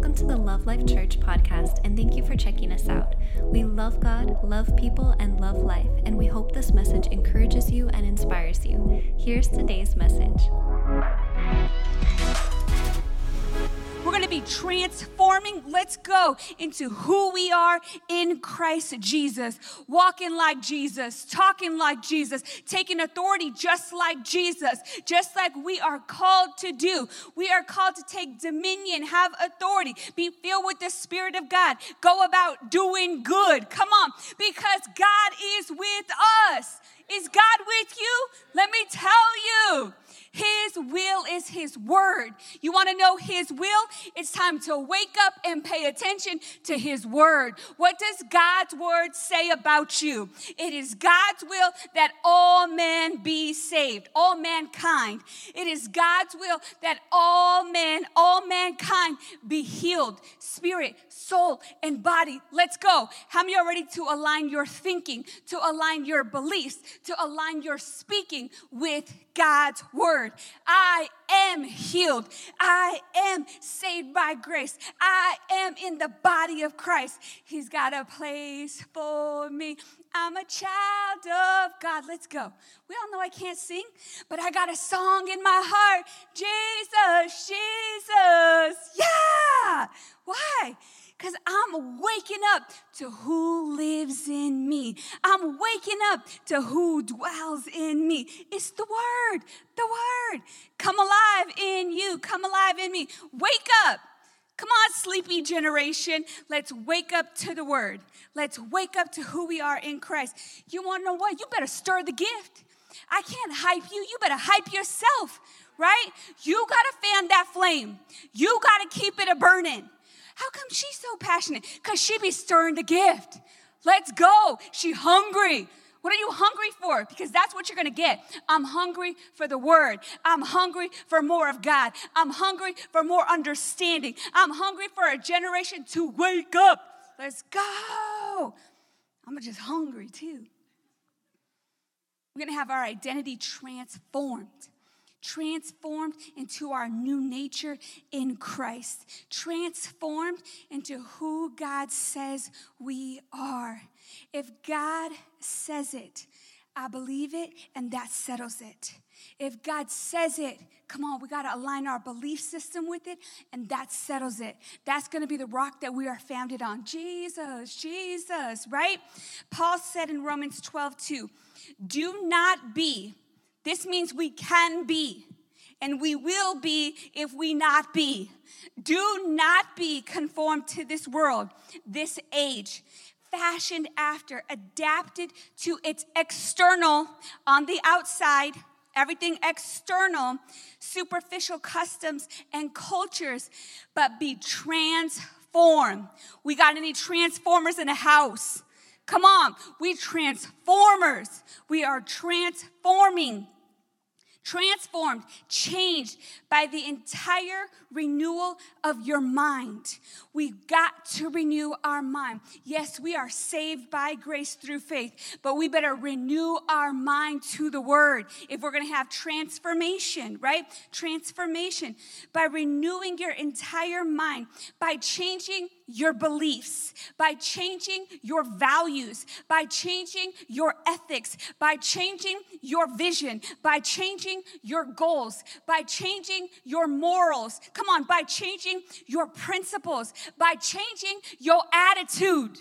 Welcome to the Love Life Church podcast, and thank you for checking us out. We love God, love people, and love life, and we hope this message encourages you and inspires you. Here's today's message. Be transforming. Let's go into who we are in Christ Jesus. Walking like Jesus, talking like Jesus, taking authority just like Jesus, just like we are called to do. We are called to take dominion, have authority, be filled with the Spirit of God, go about doing good. Come on, because God is with us. Is God with you? Let me tell you. His will is His word. You want to know His will? It's time to wake up and pay attention to His word. What does God's word say about you? It is God's will that all men be saved, all mankind. It is God's will that all men, all mankind be healed, spirit, soul, and body. Let's go. How many are ready to align your thinking, to align your beliefs, to align your speaking with God's word. I am healed. I am saved by grace. I am in the body of Christ. He's got a place for me. I'm a child of God. Let's go. We all know I can't sing, but I got a song in my heart. Jesus, Jesus. Yeah. Why? Because I'm waking up to who lives in me. I'm waking up to who dwells in me. It's the Word, the Word. Come alive in you, come alive in me. Wake up. Come on, sleepy generation. Let's wake up to the Word. Let's wake up to who we are in Christ. You want to know what? You better stir the gift. I can't hype you. You better hype yourself, right? You got to fan that flame. You got to keep it a burning. How come she's so passionate? Because she be stirring the gift. Let's go. She hungry. What are you hungry for? Because that's what you're going to get. I'm hungry for the word. I'm hungry for more of God. I'm hungry for more understanding. I'm hungry for a generation to wake up. Let's go. I'm just hungry too. We're going to have our identity transformed transformed into our new nature in Christ, transformed into who God says we are. If God says it, I believe it, and that settles it. If God says it, come on, we got to align our belief system with it, and that settles it. That's going to be the rock that we are founded on. Jesus, Jesus, right? Paul said in Romans 12, 2, do not be this means we can be and we will be if we not be. Do not be conformed to this world, this age, fashioned after, adapted to its external on the outside, everything external, superficial customs and cultures, but be transformed. We got any transformers in the house? Come on, we transformers. We are transforming transformed, changed by the entire renewal of your mind. We've got to renew our mind. Yes, we are saved by grace through faith, but we better renew our mind to the word if we're going to have transformation, right? Transformation by renewing your entire mind, by changing your beliefs, by changing your values, by changing your ethics, by changing your vision, by changing your goals, by changing your morals. Come on, by changing your principles, by changing your attitude.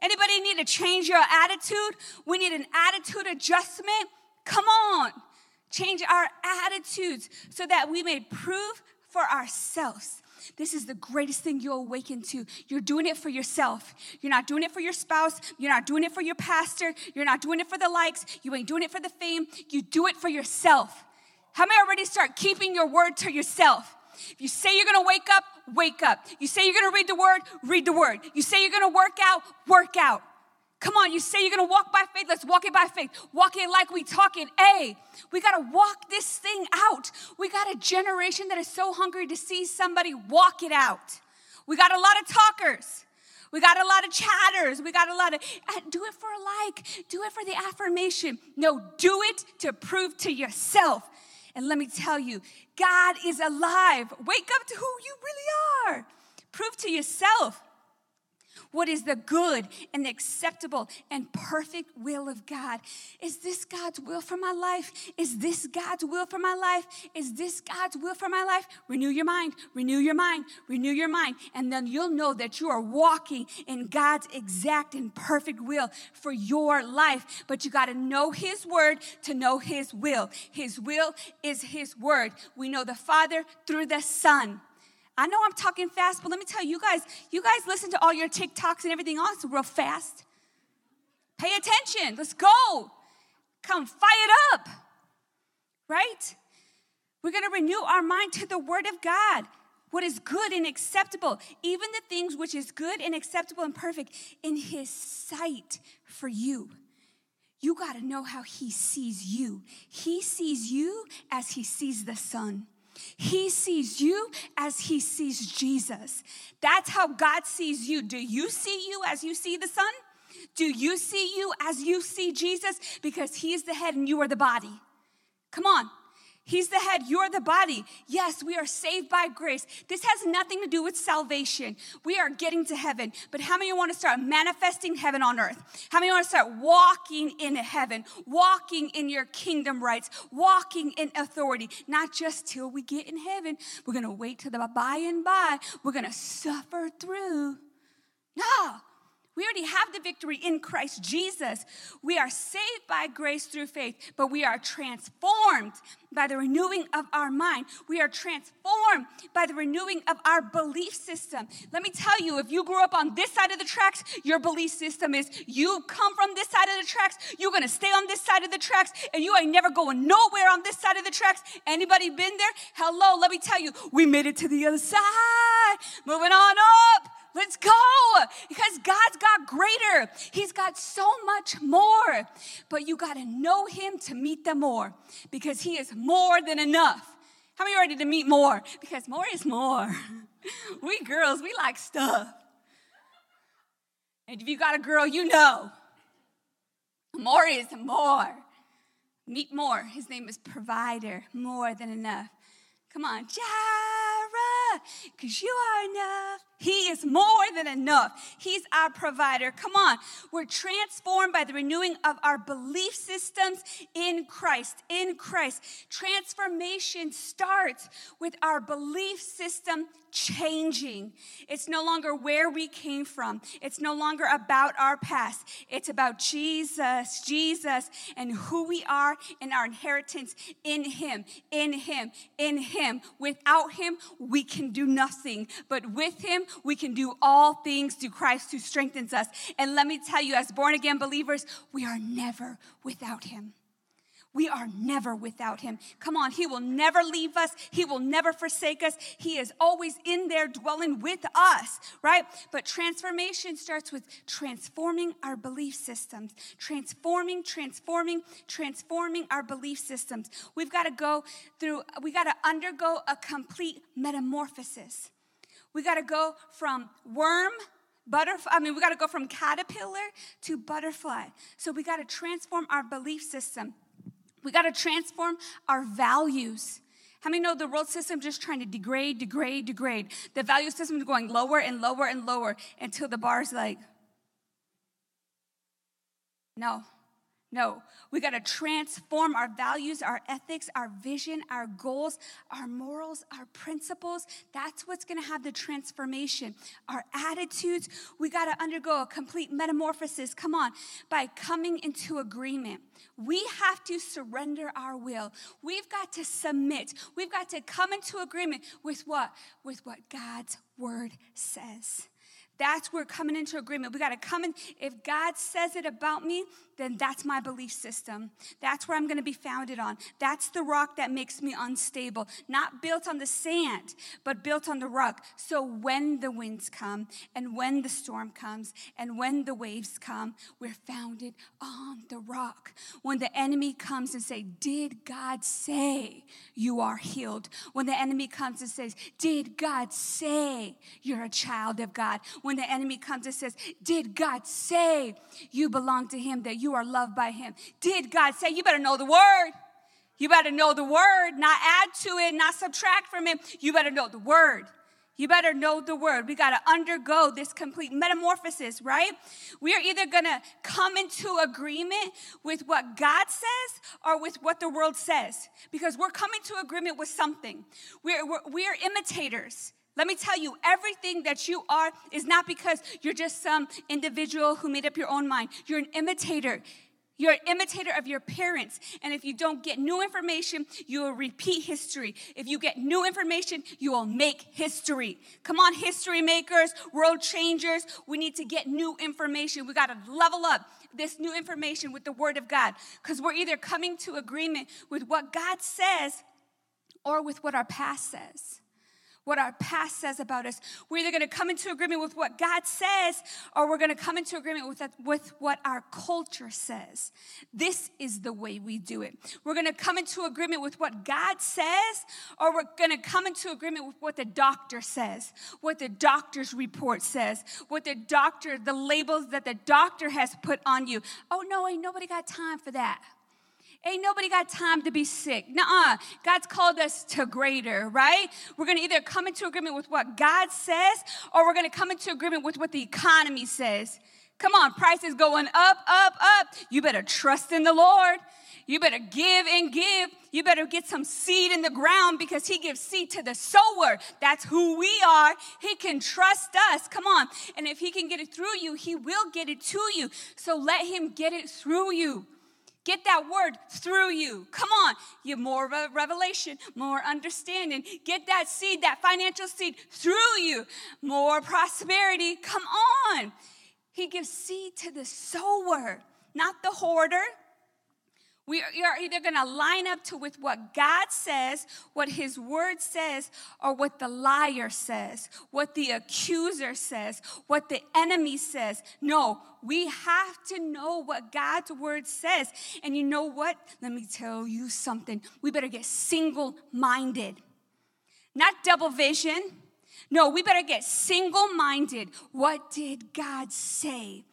Anybody need to change your attitude? We need an attitude adjustment. Come on. Change our attitudes so that we may prove for ourselves this is the greatest thing you'll awaken to. You're doing it for yourself. You're not doing it for your spouse. You're not doing it for your pastor. You're not doing it for the likes. You ain't doing it for the fame. You do it for yourself. How many already start keeping your word to yourself? If you say you're gonna wake up, wake up. You say you're gonna read the word, read the word. You say you're gonna work out, work out. Come on, you say you're gonna walk by faith, let's walk it by faith. Walk it like we talk it. A, we gotta walk this thing out. We got a generation that is so hungry to see somebody walk it out. We got a lot of talkers. We got a lot of chatters. We got a lot of, uh, do it for a like, do it for the affirmation. No, do it to prove to yourself and let me tell you, God is alive. Wake up to who you really are. Prove to yourself what is the good and acceptable and perfect will of God. Is this God's will for my life? Is this God's will for my life? Is this God's will for my life? Renew your mind, renew your mind, renew your mind, and then you'll know that you are walking in God's exact and perfect will for your life. But you got to know His word to know His will. His will is His word. We know the Father through the Son. I know I'm talking fast, but let me tell you, you guys, you guys listen to all your TikToks and everything else real fast. Pay attention. Let's go. Come fire it up. Right? We're going to renew our mind to the word of God. What is good and acceptable, even the things which is good and acceptable and perfect in his sight for you. You got to know how he sees you. He sees you as he sees the Son. He sees you as he sees Jesus. That's how God sees you. Do you see you as you see the Son? Do you see you as you see Jesus? Because he is the head and you are the body. Come on. He's the head, you're the body. Yes, we are saved by grace. This has nothing to do with salvation. We are getting to heaven. But how many want to start manifesting heaven on earth? How many want to start walking in heaven, walking in your kingdom rights, walking in authority? Not just till we get in heaven. We're going to wait till the by and by. We're going to suffer through. No, we already have the victory in Christ Jesus. We are saved by grace through faith, but we are transformed by the renewing of our mind. We are transformed by the renewing of our belief system. Let me tell you, if you grew up on this side of the tracks, your belief system is you come from this side of the tracks, you're gonna stay on this side of the tracks, and you ain't never going nowhere on this side of the tracks. Anybody been there? Hello, let me tell you, we made it to the other side. Moving on up. Let's go because God's got greater. He's got so much more. But you got to know Him to meet the more because He is more than enough. How many are ready to meet more? Because more is more. We girls, we like stuff. And if you got a girl, you know more is more. Meet more. His name is provider, more than enough. Come on, Jireh, because you are enough. He is more than enough. He's our provider. Come on. We're transformed by the renewing of our belief systems in Christ. In Christ. Transformation starts with our belief system changing. It's no longer where we came from, it's no longer about our past. It's about Jesus, Jesus, and who we are and our inheritance in Him, in Him, in Him. Without Him, we can do nothing, but with Him, we can do all things through Christ who strengthens us. And let me tell you, as born again believers, we are never without him. We are never without him. Come on, he will never leave us. He will never forsake us. He is always in there dwelling with us, right? But transformation starts with transforming our belief systems, transforming, transforming, transforming our belief systems. We've got to go through, we got to undergo a complete metamorphosis. We got to go from worm, butterfly, I mean, we got to go from caterpillar to butterfly. So we got to transform our belief system. We got to transform our values. How many know the world system just trying to degrade, degrade, degrade? The value system is going lower and lower and lower until the bar is like, no, no, we got to transform our values, our ethics, our vision, our goals, our morals, our principles. That's what's going to have the transformation. Our attitudes, we got to undergo a complete metamorphosis. Come on, by coming into agreement. We have to surrender our will. We've got to submit. We've got to come into agreement with what? With what God's word says. That's where coming into agreement. We got to come in. If God says it about me, then that's my belief system. That's where I'm going to be founded on. That's the rock that makes me unstable. Not built on the sand, but built on the rock. So when the winds come, and when the storm comes, and when the waves come, we're founded on the rock. When the enemy comes and say, "Did God say you are healed?" When the enemy comes and says, "Did God say you're a child of God?" When the enemy comes and says, Did God say you belong to Him, that you are loved by Him? Did God say, You better know the word? You better know the word, not add to it, not subtract from it. You better know the word. You better know the word. We got to undergo this complete metamorphosis, right? We are either going to come into agreement with what God says or with what the world says because we're coming to agreement with something. We're, we're, we're imitators. Let me tell you, everything that you are is not because you're just some individual who made up your own mind. You're an imitator. You're an imitator of your parents. And if you don't get new information, you will repeat history. If you get new information, you will make history. Come on, history makers, world changers. We need to get new information. We got to level up this new information with the Word of God because we're either coming to agreement with what God says or with what our past says what our past says about us. We're either going to come into agreement with what God says or we're going to come into agreement with, that, with what our culture says. This is the way we do it. We're going to come into agreement with what God says or we're going to come into agreement with what the doctor says, what the doctor's report says, what the doctor, the labels that the doctor has put on you. Oh, no, ain't nobody got time for that. Ain't nobody got time to be sick. Nuh-uh. God's called us to greater, right? We're gonna either come into agreement with what God says or we're gonna come into agreement with what the economy says. Come on, prices going up, up, up. You better trust in the Lord. You better give and give. You better get some seed in the ground because He gives seed to the sower. That's who we are. He can trust us. Come on. And if He can get it through you, He will get it to you. So let Him get it through you. Get that word through you. Come on. You more revelation, more understanding. Get that seed, that financial seed through you. More prosperity. Come on. He gives seed to the sower, not the hoarder. We are either going to line up to with what God says, what his word says, or what the liar says, what the accuser says, what the enemy says. No, we have to know what God's word says. And you know what? Let me tell you something. We better get single minded, not double vision. No, we better get single minded. What did God say?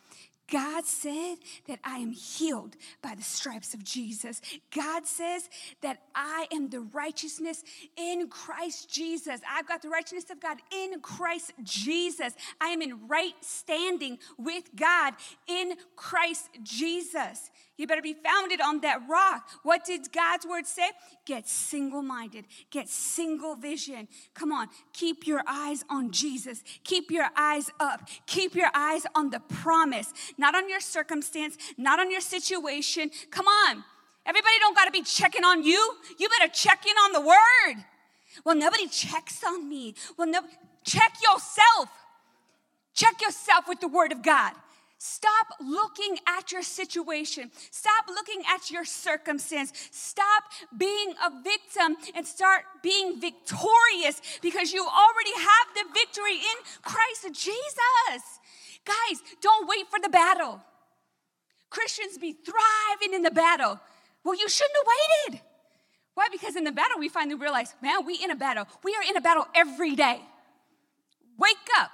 God said that I am healed by the stripes of Jesus. God says that I am the righteousness in Christ Jesus. I've got the righteousness of God in Christ Jesus. I am in right standing with God in Christ Jesus. You better be founded on that rock. What did God's word say? Get single minded, get single vision. Come on, keep your eyes on Jesus. Keep your eyes up. Keep your eyes on the promise, not on your circumstance, not on your situation. Come on. Everybody don't got to be checking on you. You better check in on the word. Well, nobody checks on me. Well, no, check yourself. Check yourself with the word of God. Stop looking at your situation. Stop looking at your circumstance. Stop being a victim and start being victorious because you already have the victory in Christ Jesus. Guys, don't wait for the battle. Christians be thriving in the battle. Well, you shouldn't have waited. Why? Because in the battle, we finally realize, man, we in a battle. We are in a battle every day. Wake up.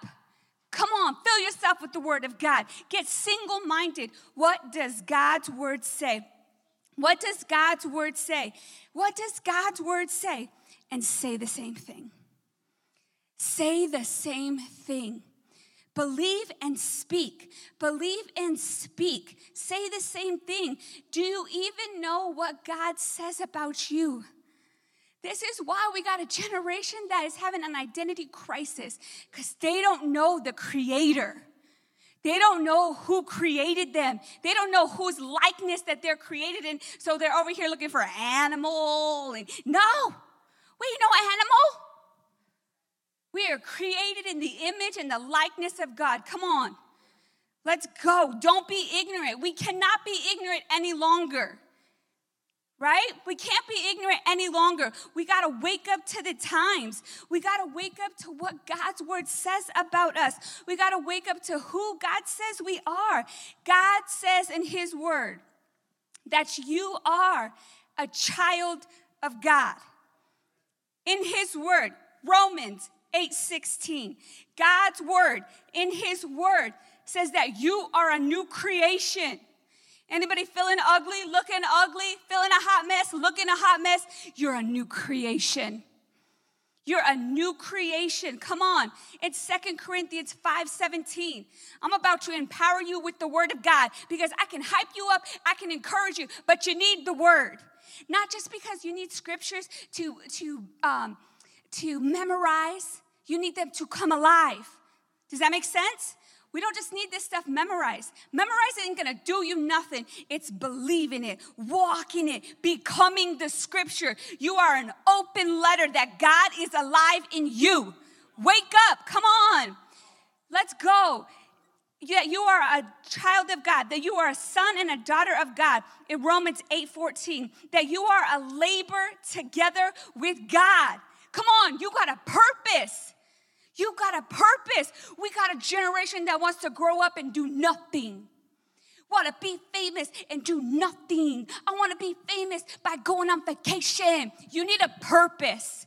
Come on, fill yourself with the word of God. Get single minded. What does God's word say? What does God's word say? What does God's word say? And say the same thing. Say the same thing. Believe and speak. Believe and speak. Say the same thing. Do you even know what God says about you? This is why we got a generation that is having an identity crisis because they don't know the creator. They don't know who created them. They don't know whose likeness that they're created in. So they're over here looking for an animal. And, no, we know animal. We are created in the image and the likeness of God. Come on. Let's go. Don't be ignorant. We cannot be ignorant any longer right? We can't be ignorant any longer. We got to wake up to the times. We got to wake up to what God's word says about us. We got to wake up to who God says we are. God says in his word that you are a child of God. In his word, Romans 8:16. God's word in his word says that you are a new creation. Anybody feeling ugly, looking ugly, feeling a hot mess, looking a hot mess? You're a new creation. You're a new creation. Come on. It's Second Corinthians 5:17. I'm about to empower you with the word of God because I can hype you up, I can encourage you, but you need the word. Not just because you need scriptures to, to, um, to memorize, you need them to come alive. Does that make sense? We don't just need this stuff memorized. Memorizing ain't gonna do you nothing. It's believing it, walking it, becoming the scripture. You are an open letter that God is alive in you. Wake up, come on. Let's go. Yeah, you are a child of God, that you are a son and a daughter of God in Romans 8 14, that you are a labor together with God. Come on, you got a purpose. You got a purpose. We got a generation that wants to grow up and do nothing. Want to be famous and do nothing. I want to be famous by going on vacation. You need a purpose.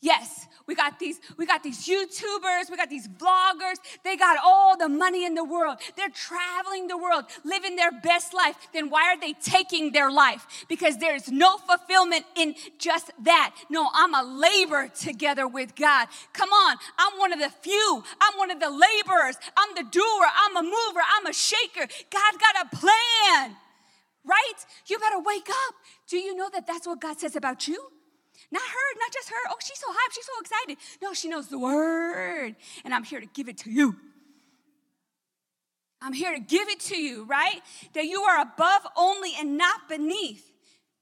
Yes, we got these we got these YouTubers, we got these vloggers. They got all the money in the world. They're traveling the world, living their best life. Then why are they taking their life? Because there's no fulfillment in just that. No, I'm a labor together with God. Come on, I'm one of the few. I'm one of the laborers. I'm the doer. I'm a mover. I'm a shaker. God got a plan. Right? You better wake up. Do you know that that's what God says about you? Not her, not just her. Oh, she's so hyped, she's so excited. No, she knows the word, and I'm here to give it to you. I'm here to give it to you, right? That you are above only and not beneath.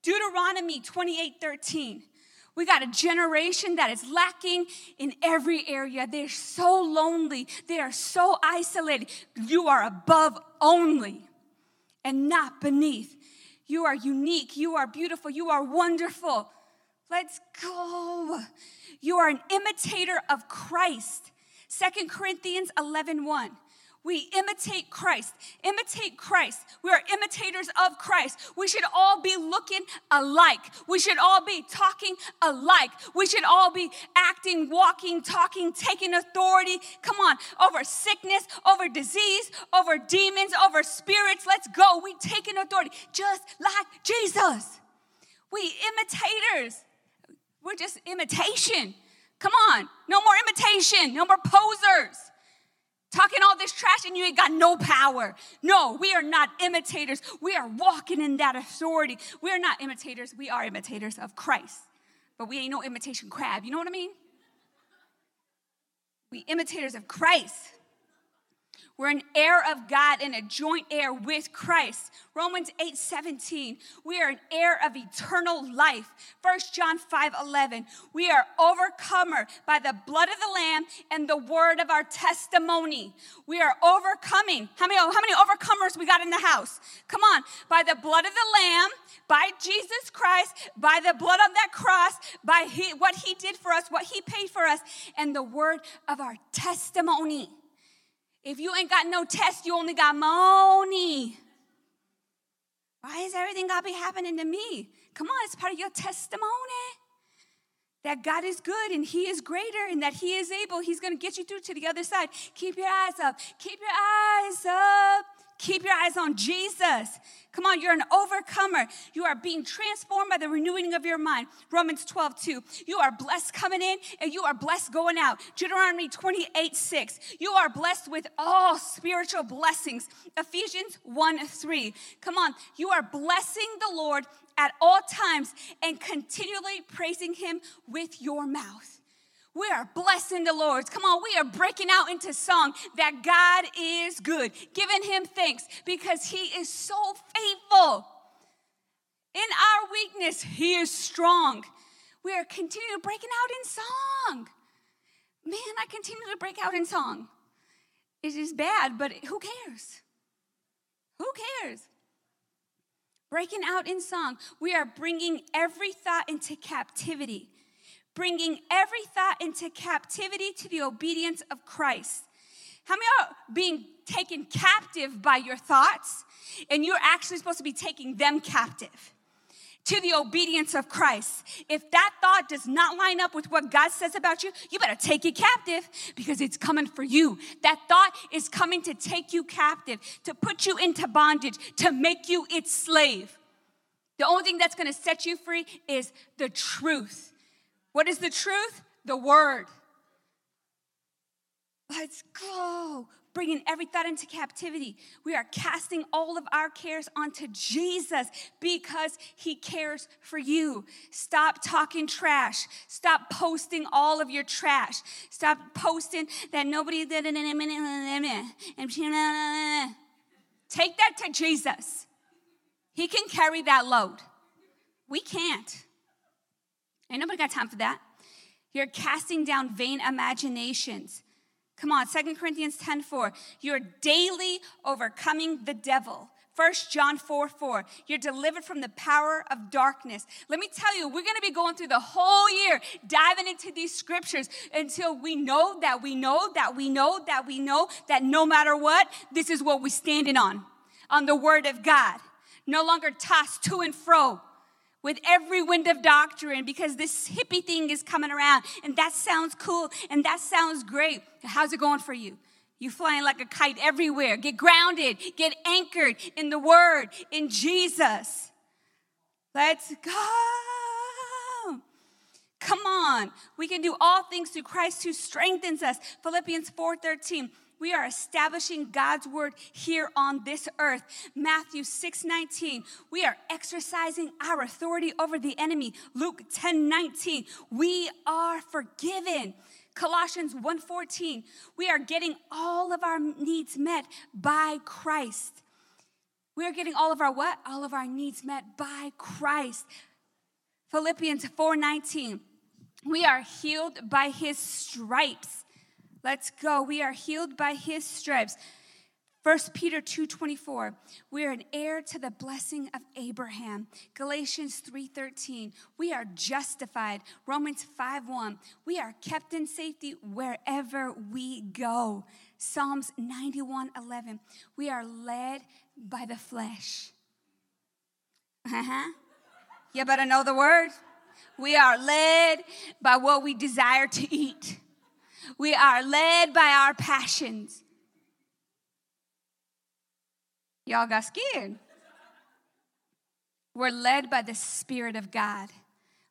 Deuteronomy 28 13. We got a generation that is lacking in every area. They're so lonely. They are so isolated. You are above only and not beneath. You are unique. You are beautiful. You are wonderful. Let's go. You are an imitator of Christ. Second Corinthians 11 1. We imitate Christ. Imitate Christ. We are imitators of Christ. We should all be looking alike. We should all be talking alike. We should all be acting, walking, talking, taking authority. Come on, over sickness, over disease, over demons, over spirits. Let's go. We taking authority just like Jesus. We imitators. We're just imitation. Come on, no more imitation, no more posers. Talking all this trash and you ain't got no power. No, we are not imitators. We are walking in that authority. We are not imitators. We are imitators of Christ. But we ain't no imitation crab. You know what I mean? We imitators of Christ. We're an heir of God and a joint heir with Christ. Romans 8 17. We are an heir of eternal life. 1 John 5 11. We are overcomer by the blood of the Lamb and the word of our testimony. We are overcoming. How many, how many overcomers we got in the house? Come on. By the blood of the Lamb, by Jesus Christ, by the blood on that cross, by he, what he did for us, what he paid for us, and the word of our testimony. If you ain't got no test, you only got money. Why is everything got to be happening to me? Come on, it's part of your testimony. That God is good and He is greater and that He is able. He's going to get you through to the other side. Keep your eyes up. Keep your eyes up. Keep your eyes on Jesus. Come on, you're an overcomer. You are being transformed by the renewing of your mind. Romans 12, 2. You are blessed coming in and you are blessed going out. Deuteronomy 28, 6. You are blessed with all spiritual blessings. Ephesians 1, 3. Come on, you are blessing the Lord at all times and continually praising him with your mouth. We are blessing the Lord. Come on, we are breaking out into song that God is good, giving him thanks because he is so faithful. In our weakness, he is strong. We are continuing breaking out in song. Man, I continue to break out in song. It is bad, but who cares? Who cares? Breaking out in song, we are bringing every thought into captivity bringing every thought into captivity to the obedience of Christ. How many are being taken captive by your thoughts and you're actually supposed to be taking them captive? To the obedience of Christ. If that thought does not line up with what God says about you, you better take it captive because it's coming for you. That thought is coming to take you captive, to put you into bondage, to make you its slave. The only thing that's gonna set you free is the truth what is the truth? the word. Let's go. Bringing every thought into captivity. We are casting all of our cares onto Jesus because he cares for you. Stop talking trash. Stop posting all of your trash. Stop posting that nobody did it. Take that to Jesus. He can carry that load. We can't. Ain't nobody got time for that. You're casting down vain imaginations. Come on, Second Corinthians 10 4. You're daily overcoming the devil. 1 John 4 4. You're delivered from the power of darkness. Let me tell you, we're going to be going through the whole year diving into these scriptures until we know that we know that we know that we know that no matter what, this is what we're standing on on the word of God. No longer tossed to and fro with every wind of doctrine because this hippie thing is coming around and that sounds cool and that sounds great. How's it going for you? You flying like a kite everywhere. Get grounded, get anchored in the word, in Jesus. Let's go. Come on. We can do all things through Christ who strengthens us. Philippians 4:13. We are establishing God's word here on this earth. Matthew 6 19. We are exercising our authority over the enemy. Luke 10 19. We are forgiven. Colossians 1:14 we are getting all of our needs met by Christ. We are getting all of our what? All of our needs met by Christ. Philippians 4:19 we are healed by his stripes. Let's go. We are healed by his stripes. 1 Peter 2:24 We are an heir to the blessing of Abraham. Galatians 3:13 We are justified. Romans 5:1 We are kept in safety wherever we go. Psalms 91:11 We are led by the flesh. Uh-huh. You better know the word. We are led by what we desire to eat. We are led by our passions. Y'all got scared. We're led by the Spirit of God.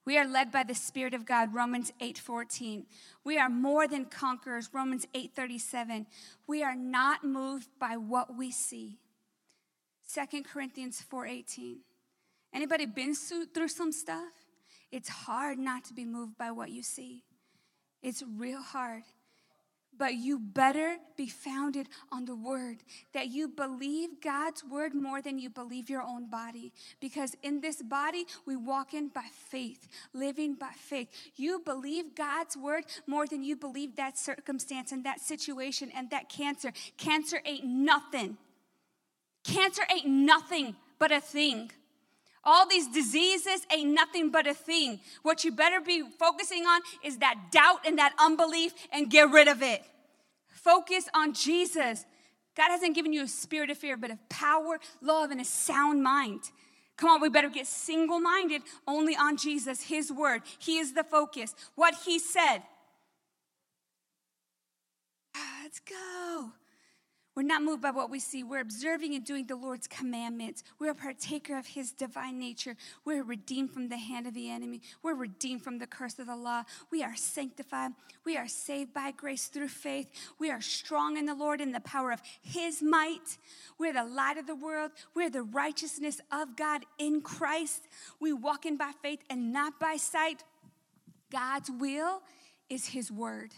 We are led by the Spirit of God, Romans 8 14. We are more than conquerors, Romans 8 37. We are not moved by what we see, 2 Corinthians 4 18. Anybody been through some stuff? It's hard not to be moved by what you see. It's real hard. But you better be founded on the word, that you believe God's word more than you believe your own body. Because in this body, we walk in by faith, living by faith. You believe God's word more than you believe that circumstance and that situation and that cancer. Cancer ain't nothing. Cancer ain't nothing but a thing. All these diseases ain't nothing but a thing. What you better be focusing on is that doubt and that unbelief and get rid of it. Focus on Jesus. God hasn't given you a spirit of fear, but of power, love, and a sound mind. Come on, we better get single minded only on Jesus, His word. He is the focus. What He said. Let's go. We're not moved by what we see. We're observing and doing the Lord's commandments. We're a partaker of His divine nature. We're redeemed from the hand of the enemy. We're redeemed from the curse of the law. We are sanctified. We are saved by grace through faith. We are strong in the Lord in the power of His might. We're the light of the world. We're the righteousness of God in Christ. We walk in by faith and not by sight. God's will is His word.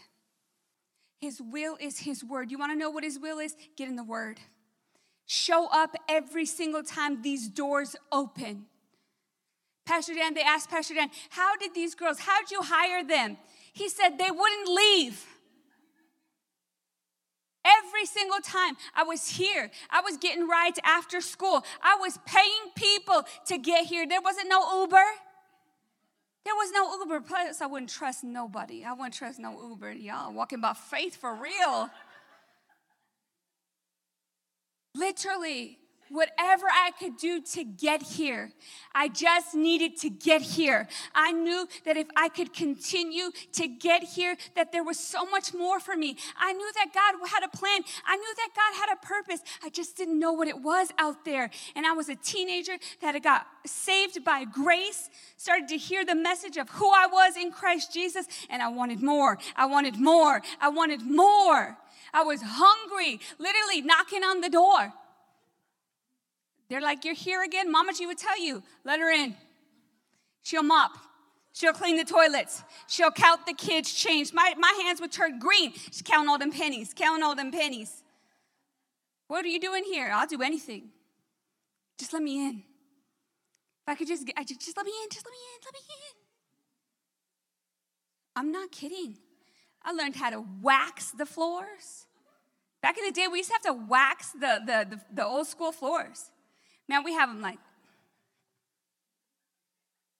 His will is His word. You want to know what His will is? Get in the word. Show up every single time these doors open. Pastor Dan, they asked Pastor Dan, how did these girls, how'd you hire them? He said they wouldn't leave. Every single time I was here, I was getting rides after school. I was paying people to get here. There wasn't no Uber. There was no Uber. Plus, I wouldn't trust nobody. I wouldn't trust no Uber. Y'all walking by faith for real. Literally, whatever I could do to get here. I just needed to get here. I knew that if I could continue to get here, that there was so much more for me. I knew that God had a plan. I knew that God had a purpose. I just didn't know what it was out there. And I was a teenager that had got saved by grace, started to hear the message of who I was in Christ Jesus, and I wanted more. I wanted more. I wanted more. I was hungry, literally knocking on the door. They're like, You're here again? Mama G would tell you, let her in. She'll mop. She'll clean the toilets. She'll count the kids' change. My, my hands would turn green. She's counting all them pennies, counting all them pennies. What are you doing here? I'll do anything. Just let me in. If I could just, just, just let me in, just let me in, let me in. I'm not kidding. I learned how to wax the floors. Back in the day, we used to have to wax the, the, the, the old school floors. Man, we have them like,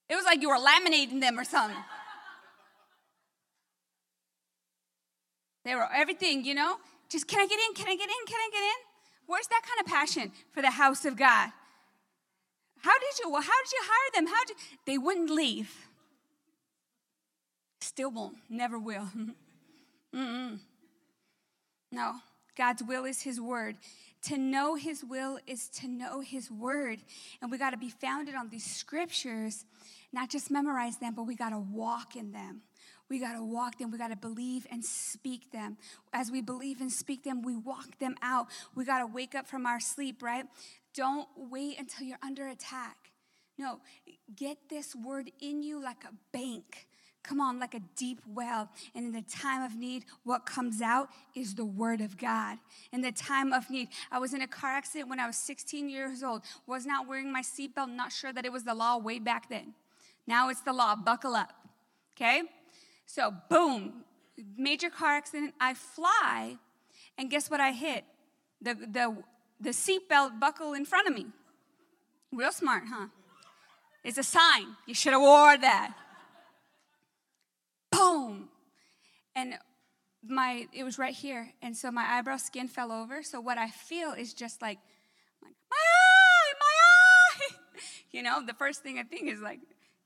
it was like you were laminating them or something. They were everything, you know? Just can I get in? Can I get in? Can I get in? Where's that kind of passion for the house of God? How did you? Well, how did you hire them? How did they wouldn't leave? Still won't. Never will. No, God's will is His word. To know His will is to know His word. And we got to be founded on these scriptures, not just memorize them, but we got to walk in them. We got to walk them. We got to believe and speak them. As we believe and speak them, we walk them out. We got to wake up from our sleep, right? Don't wait until you're under attack. No, get this word in you like a bank come on like a deep well. And in the time of need, what comes out is the word of God. In the time of need, I was in a car accident when I was 16 years old, was not wearing my seatbelt, not sure that it was the law way back then. Now it's the law, buckle up. Okay? So, boom, major car accident. I fly, and guess what I hit? The, the, the seatbelt buckle in front of me. Real smart, huh? It's a sign. You should have wore that boom. And my it was right here. And so my eyebrow skin fell over. So what I feel is just like, my eye, my eye. You know, the first thing I think is like,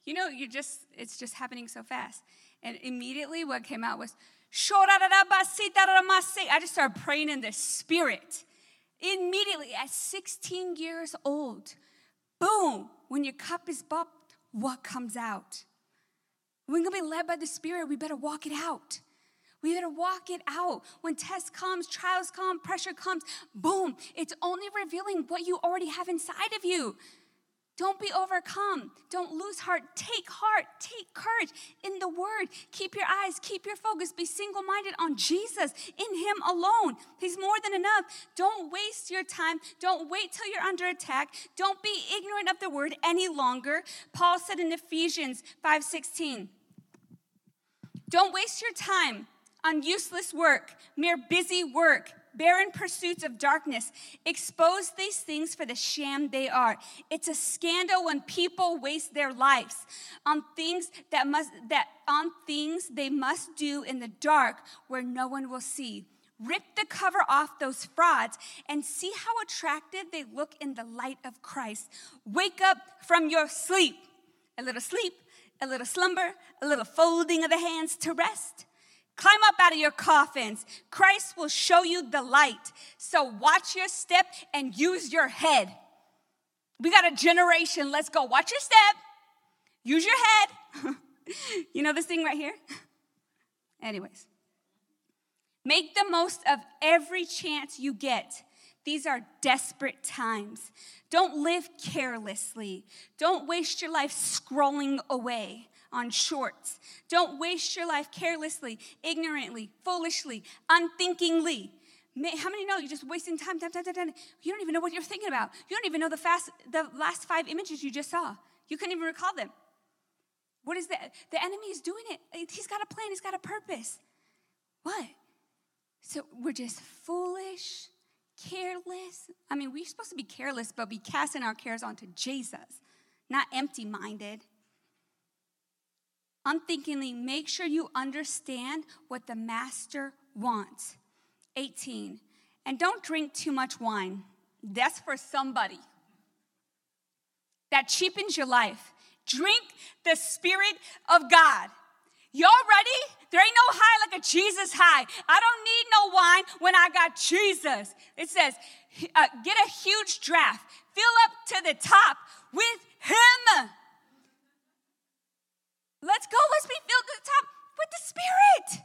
you know, you just it's just happening so fast. And immediately what came out was I just started praying in the spirit. Immediately at 16 years old, boom, when your cup is bopped, what comes out? We're gonna be led by the Spirit, we better walk it out. We better walk it out. When test comes, trials come, pressure comes, boom, it's only revealing what you already have inside of you. Don't be overcome. Don't lose heart. Take heart. Take courage in the word. Keep your eyes, keep your focus. Be single minded on Jesus, in Him alone. He's more than enough. Don't waste your time. Don't wait till you're under attack. Don't be ignorant of the word any longer. Paul said in Ephesians 5 16, don't waste your time on useless work, mere busy work, barren pursuits of darkness. Expose these things for the sham they are. It's a scandal when people waste their lives on things that must that on things they must do in the dark where no one will see. Rip the cover off those frauds and see how attractive they look in the light of Christ. Wake up from your sleep. A little sleep a little slumber, a little folding of the hands to rest. Climb up out of your coffins. Christ will show you the light. So watch your step and use your head. We got a generation. Let's go. Watch your step. Use your head. you know this thing right here? Anyways, make the most of every chance you get. These are desperate times. Don't live carelessly. Don't waste your life scrolling away on shorts. Don't waste your life carelessly, ignorantly, foolishly, unthinkingly. How many know you're just wasting time, time, time, time, time? You don't even know what you're thinking about. You don't even know the, fast, the last five images you just saw. You couldn't even recall them. What is that? The enemy is doing it. He's got a plan, he's got a purpose. What? So we're just foolish, careless. I mean, we're supposed to be careless, but be casting our cares onto Jesus, not empty minded. Unthinkingly, make sure you understand what the master wants. 18. And don't drink too much wine. That's for somebody. That cheapens your life. Drink the Spirit of God. Y'all ready? There ain't no high like a Jesus high. I don't need no wine when I got Jesus. It says, uh, get a huge draft, fill up to the top with Him. Let's go. Let's be filled to the top with the Spirit.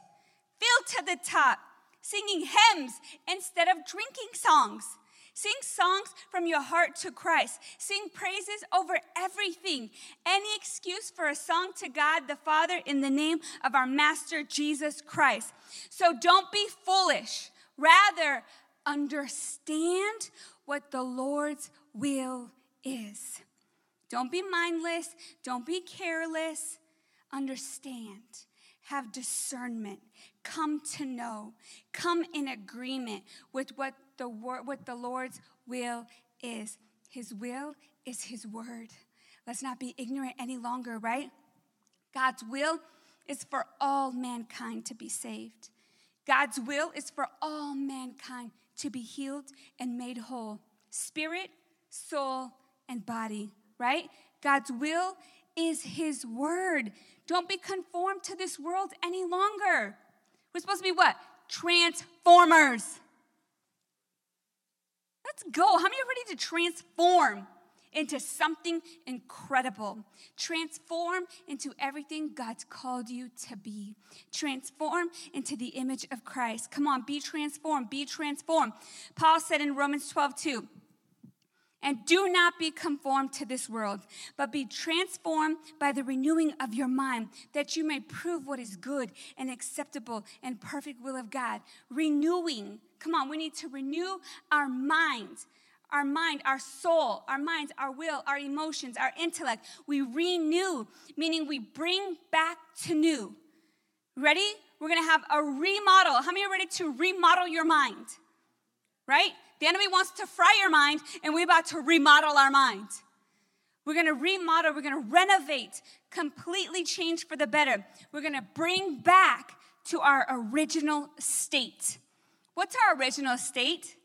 Filled to the top, singing hymns instead of drinking songs. Sing songs from your heart to Christ. Sing praises over everything. Any excuse for a song to God the Father in the name of our Master Jesus Christ. So don't be foolish. Rather, understand what the Lord's will is. Don't be mindless. Don't be careless. Understand. Have discernment. Come to know. Come in agreement with what the word, what the Lord's will is. His will is His word. Let's not be ignorant any longer, right? God's will is for all mankind to be saved. God's will is for all mankind to be healed and made whole spirit, soul, and body, right? God's will is His word. Don't be conformed to this world any longer. We're supposed to be what? Transformers. Let's go. How many are ready to transform into something incredible? Transform into everything God's called you to be. Transform into the image of Christ. Come on, be transformed. Be transformed. Paul said in Romans 12, 2, and do not be conformed to this world, but be transformed by the renewing of your mind, that you may prove what is good and acceptable and perfect will of God. Renewing. Come on, we need to renew our mind. Our mind, our soul, our minds, our will, our emotions, our intellect. We renew, meaning we bring back to new. Ready? We're gonna have a remodel. How many are ready to remodel your mind? Right? The enemy wants to fry your mind, and we're about to remodel our mind. We're gonna remodel, we're gonna renovate, completely change for the better. We're gonna bring back to our original state. What's our original state?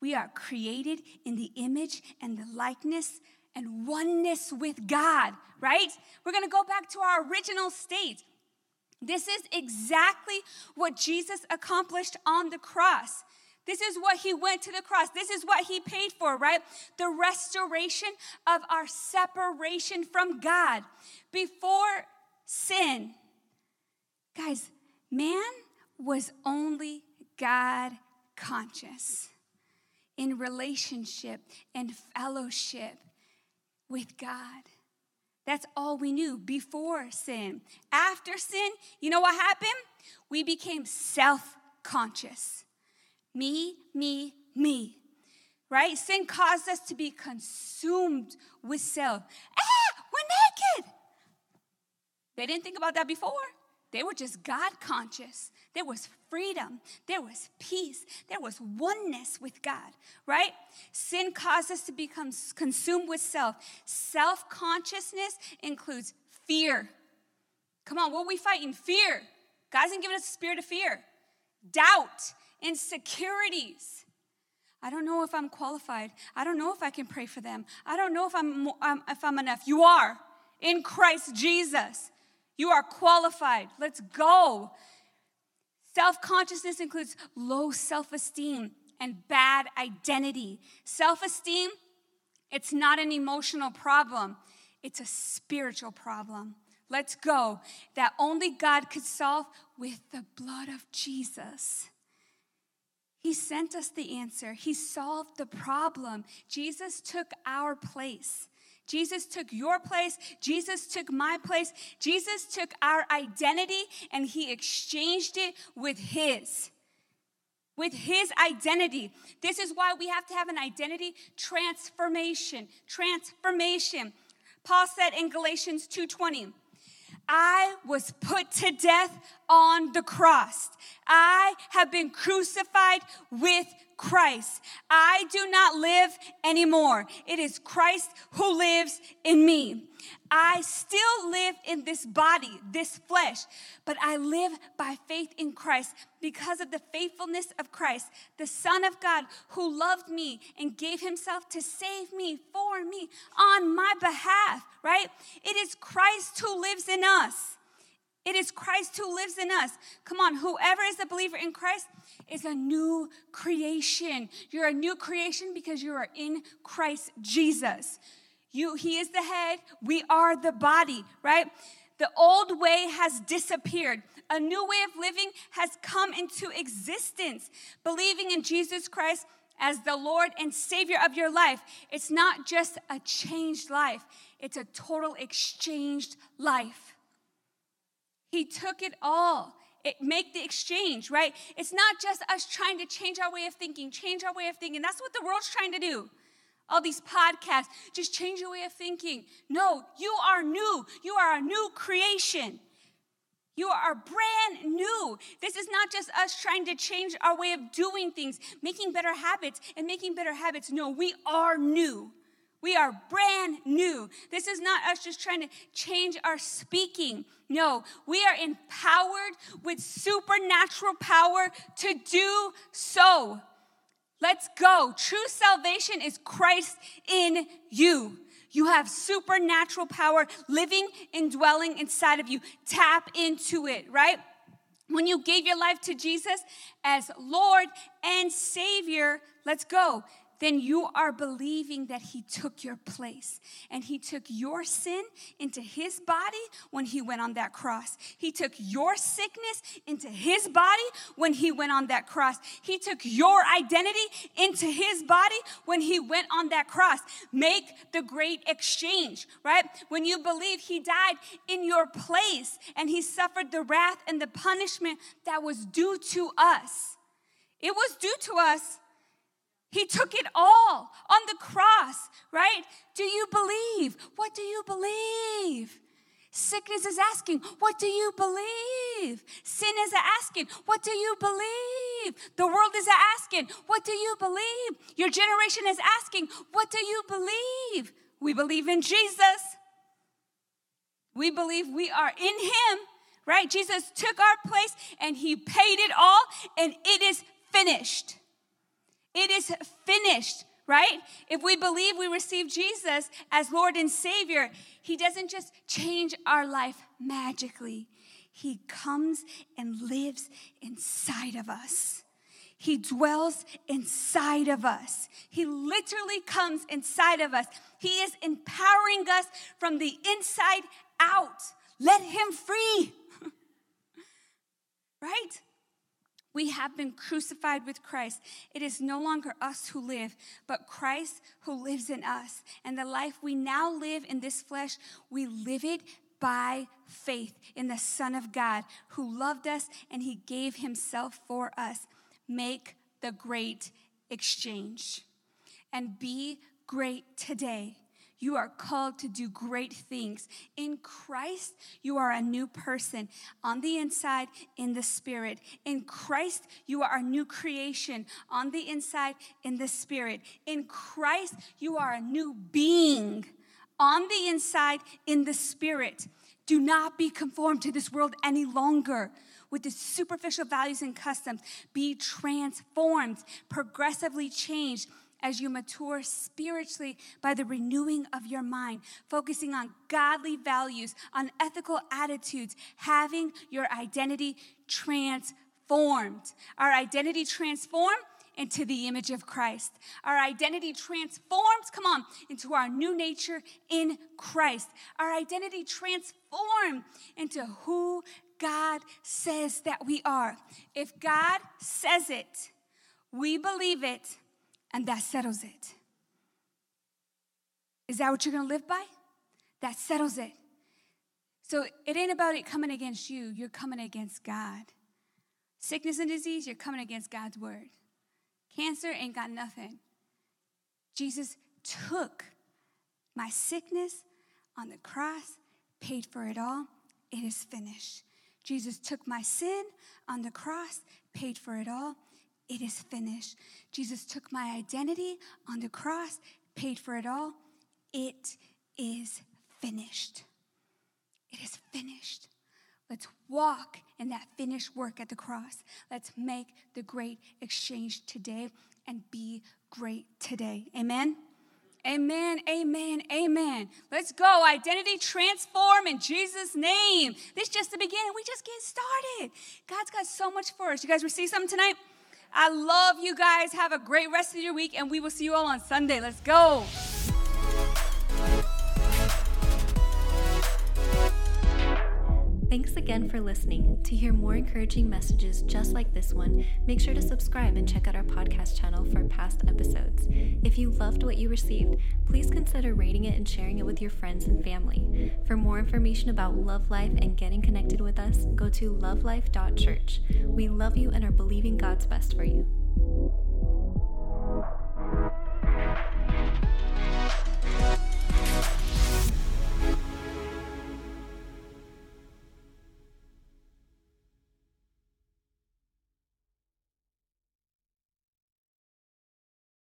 We are created in the image and the likeness and oneness with God, right? We're gonna go back to our original state. This is exactly what Jesus accomplished on the cross. This is what he went to the cross. This is what he paid for, right? The restoration of our separation from God before sin. Guys, man was only God conscious in relationship and fellowship with God. That's all we knew before sin. After sin, you know what happened? We became self conscious. Me, me, me. Right? Sin caused us to be consumed with self. Ah, we're naked. They didn't think about that before. They were just God conscious. There was freedom. There was peace. There was oneness with God, right? Sin caused us to become consumed with self. Self consciousness includes fear. Come on, what are we fighting? Fear. God hasn't given us a spirit of fear. Doubt, insecurities. I don't know if I'm qualified. I don't know if I can pray for them. I don't know if I'm, if I'm enough. You are in Christ Jesus. You are qualified. Let's go. Self consciousness includes low self esteem and bad identity. Self esteem, it's not an emotional problem, it's a spiritual problem. Let's go. That only God could solve with the blood of Jesus. He sent us the answer. He solved the problem. Jesus took our place. Jesus took your place. Jesus took my place. Jesus took our identity and he exchanged it with his. With his identity. This is why we have to have an identity transformation. Transformation. Paul said in Galatians 2:20, I was put to death on the cross. I have been crucified with Christ. I do not live anymore. It is Christ who lives in me. I still live in this body, this flesh, but I live by faith in Christ because of the faithfulness of Christ, the Son of God who loved me and gave himself to save me for me on my behalf, right? It is Christ who lives in us. It is Christ who lives in us. Come on, whoever is a believer in Christ is a new creation. You're a new creation because you are in Christ Jesus. You he is the head, we are the body, right? The old way has disappeared. A new way of living has come into existence. Believing in Jesus Christ as the Lord and Savior of your life. It's not just a changed life, it's a total exchanged life. He took it all. It, make the exchange, right? It's not just us trying to change our way of thinking, change our way of thinking. That's what the world's trying to do. All these podcasts, just change your way of thinking. No, you are new. You are a new creation. You are brand new. This is not just us trying to change our way of doing things, making better habits and making better habits. No, we are new. We are brand new. This is not us just trying to change our speaking. No, we are empowered with supernatural power to do so. Let's go. True salvation is Christ in you. You have supernatural power living and dwelling inside of you. Tap into it, right? When you gave your life to Jesus as Lord and Savior, let's go then you are believing that He took your place and He took your sin into His body when He went on that cross. He took your sickness into His body when He went on that cross. He took your identity into His body when He went on that cross. Make the great exchange, right? When you believe He died in your place and He suffered the wrath and the punishment that was due to us. It was due to us he took it all on the cross, right? Do you believe? What do you believe? Sickness is asking, What do you believe? Sin is asking, What do you believe? The world is asking, What do you believe? Your generation is asking, What do you believe? We believe in Jesus. We believe we are in Him, right? Jesus took our place and He paid it all, and it is finished. It is finished, right? If we believe we receive Jesus as Lord and Savior, He doesn't just change our life magically, He comes and lives inside of us. He dwells inside of us. He literally comes inside of us. He is empowering us from the inside out. Let Him free. right? We have been crucified with Christ. It is no longer us who live, but Christ who lives in us. And the life we now live in this flesh, we live it by faith in the Son of God who loved us and he gave himself for us. Make the great exchange and be great today you are called to do great things. In Christ, you are a new person on the inside, in the spirit. In Christ, you are a new creation on the inside, in the spirit. In Christ, you are a new being on the inside, in the spirit. Do not be conformed to this world any longer with its superficial values and customs. Be transformed, progressively changed as you mature spiritually by the renewing of your mind, focusing on godly values, on ethical attitudes, having your identity transformed. Our identity transformed into the image of Christ. Our identity transforms, come on, into our new nature in Christ. Our identity transformed into who God says that we are. If God says it, we believe it and that settles it. Is that what you're gonna live by? That settles it. So it ain't about it coming against you, you're coming against God. Sickness and disease, you're coming against God's word. Cancer ain't got nothing. Jesus took my sickness on the cross, paid for it all. It is finished. Jesus took my sin on the cross, paid for it all. It is finished. Jesus took my identity on the cross, paid for it all. It is finished. It is finished. Let's walk in that finished work at the cross. Let's make the great exchange today and be great today. Amen. Amen, amen, amen. Let's go. Identity transform in Jesus' name. This is just the beginning. We just get started. God's got so much for us. You guys receive something tonight? I love you guys. Have a great rest of your week, and we will see you all on Sunday. Let's go. Thanks again for listening. To hear more encouraging messages just like this one, make sure to subscribe and check out our podcast channel for past episodes. If you loved what you received, please consider rating it and sharing it with your friends and family. For more information about Love Life and getting connected with us, go to lovelife.church. We love you and are believing God's best for you.